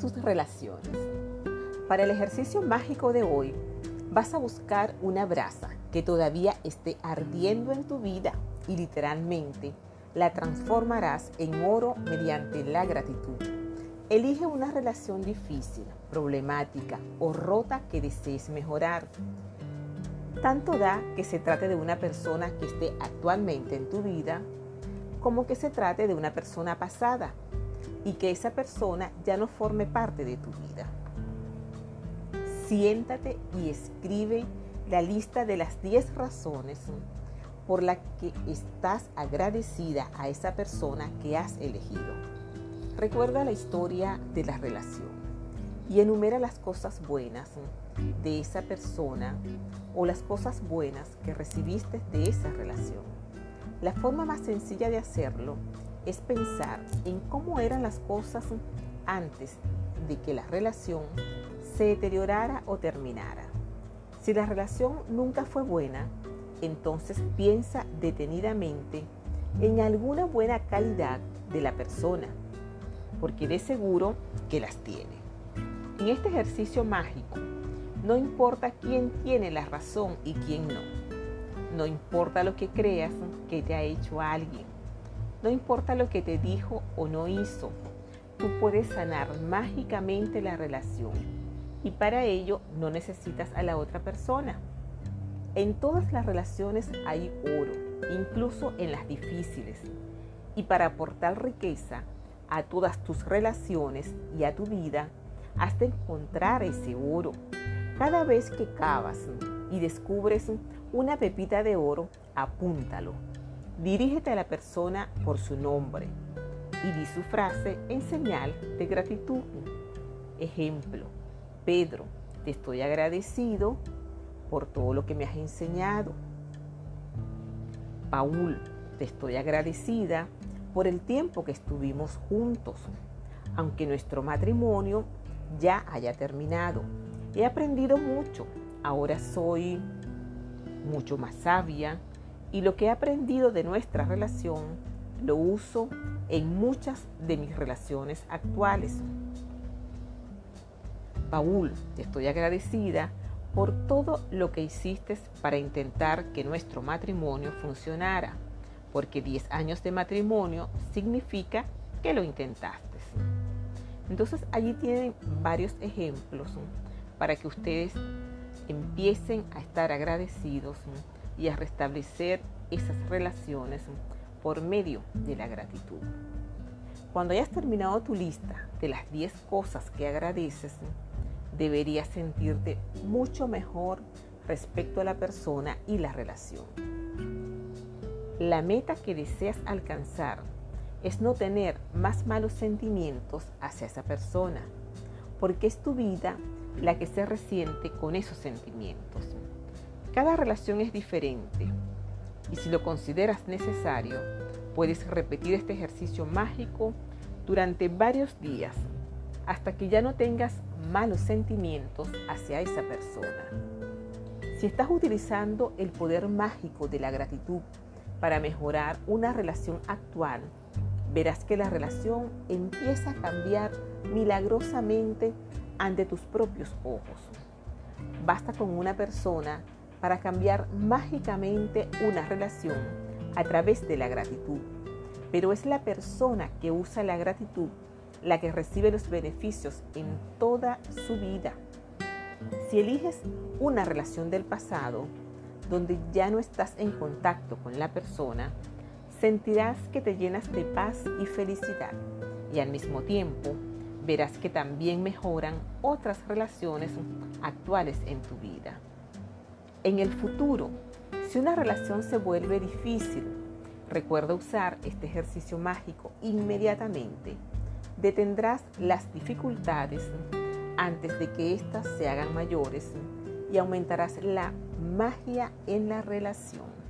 tus relaciones. Para el ejercicio mágico de hoy, vas a buscar una brasa que todavía esté ardiendo en tu vida y literalmente la transformarás en oro mediante la gratitud. Elige una relación difícil, problemática o rota que desees mejorar. Tanto da que se trate de una persona que esté actualmente en tu vida como que se trate de una persona pasada y que esa persona ya no forme parte de tu vida. Siéntate y escribe la lista de las 10 razones por las que estás agradecida a esa persona que has elegido. Recuerda la historia de la relación y enumera las cosas buenas de esa persona o las cosas buenas que recibiste de esa relación. La forma más sencilla de hacerlo es pensar en cómo eran las cosas antes de que la relación se deteriorara o terminara. Si la relación nunca fue buena, entonces piensa detenidamente en alguna buena calidad de la persona, porque de seguro que las tiene. En este ejercicio mágico, no importa quién tiene la razón y quién no. No importa lo que creas que te ha hecho alguien. No importa lo que te dijo o no hizo. Tú puedes sanar mágicamente la relación y para ello no necesitas a la otra persona. En todas las relaciones hay oro, incluso en las difíciles. Y para aportar riqueza a todas tus relaciones y a tu vida, has de encontrar ese oro. Cada vez que cavas y descubres una pepita de oro, apúntalo. Dirígete a la persona por su nombre y di su frase en señal de gratitud. Ejemplo, Pedro, te estoy agradecido por todo lo que me has enseñado. Paul, te estoy agradecida por el tiempo que estuvimos juntos, aunque nuestro matrimonio ya haya terminado. He aprendido mucho, ahora soy mucho más sabia y lo que he aprendido de nuestra relación lo uso en muchas de mis relaciones actuales. Paul, te estoy agradecida por todo lo que hiciste para intentar que nuestro matrimonio funcionara, porque 10 años de matrimonio significa que lo intentaste. Entonces allí tienen varios ejemplos para que ustedes empiecen a estar agradecidos y a restablecer esas relaciones por medio de la gratitud. Cuando hayas terminado tu lista de las 10 cosas que agradeces, deberías sentirte mucho mejor respecto a la persona y la relación. La meta que deseas alcanzar es no tener más malos sentimientos hacia esa persona, porque es tu vida la que se resiente con esos sentimientos. Cada relación es diferente y si lo consideras necesario, puedes repetir este ejercicio mágico durante varios días hasta que ya no tengas malos sentimientos hacia esa persona. Si estás utilizando el poder mágico de la gratitud para mejorar una relación actual, verás que la relación empieza a cambiar milagrosamente ante tus propios ojos. Basta con una persona para cambiar mágicamente una relación a través de la gratitud, pero es la persona que usa la gratitud la que recibe los beneficios en toda su vida. Si eliges una relación del pasado, donde ya no estás en contacto con la persona, sentirás que te llenas de paz y felicidad y al mismo tiempo verás que también mejoran otras relaciones actuales en tu vida. En el futuro, si una relación se vuelve difícil, recuerda usar este ejercicio mágico inmediatamente detendrás las dificultades antes de que éstas se hagan mayores y aumentarás la magia en la relación.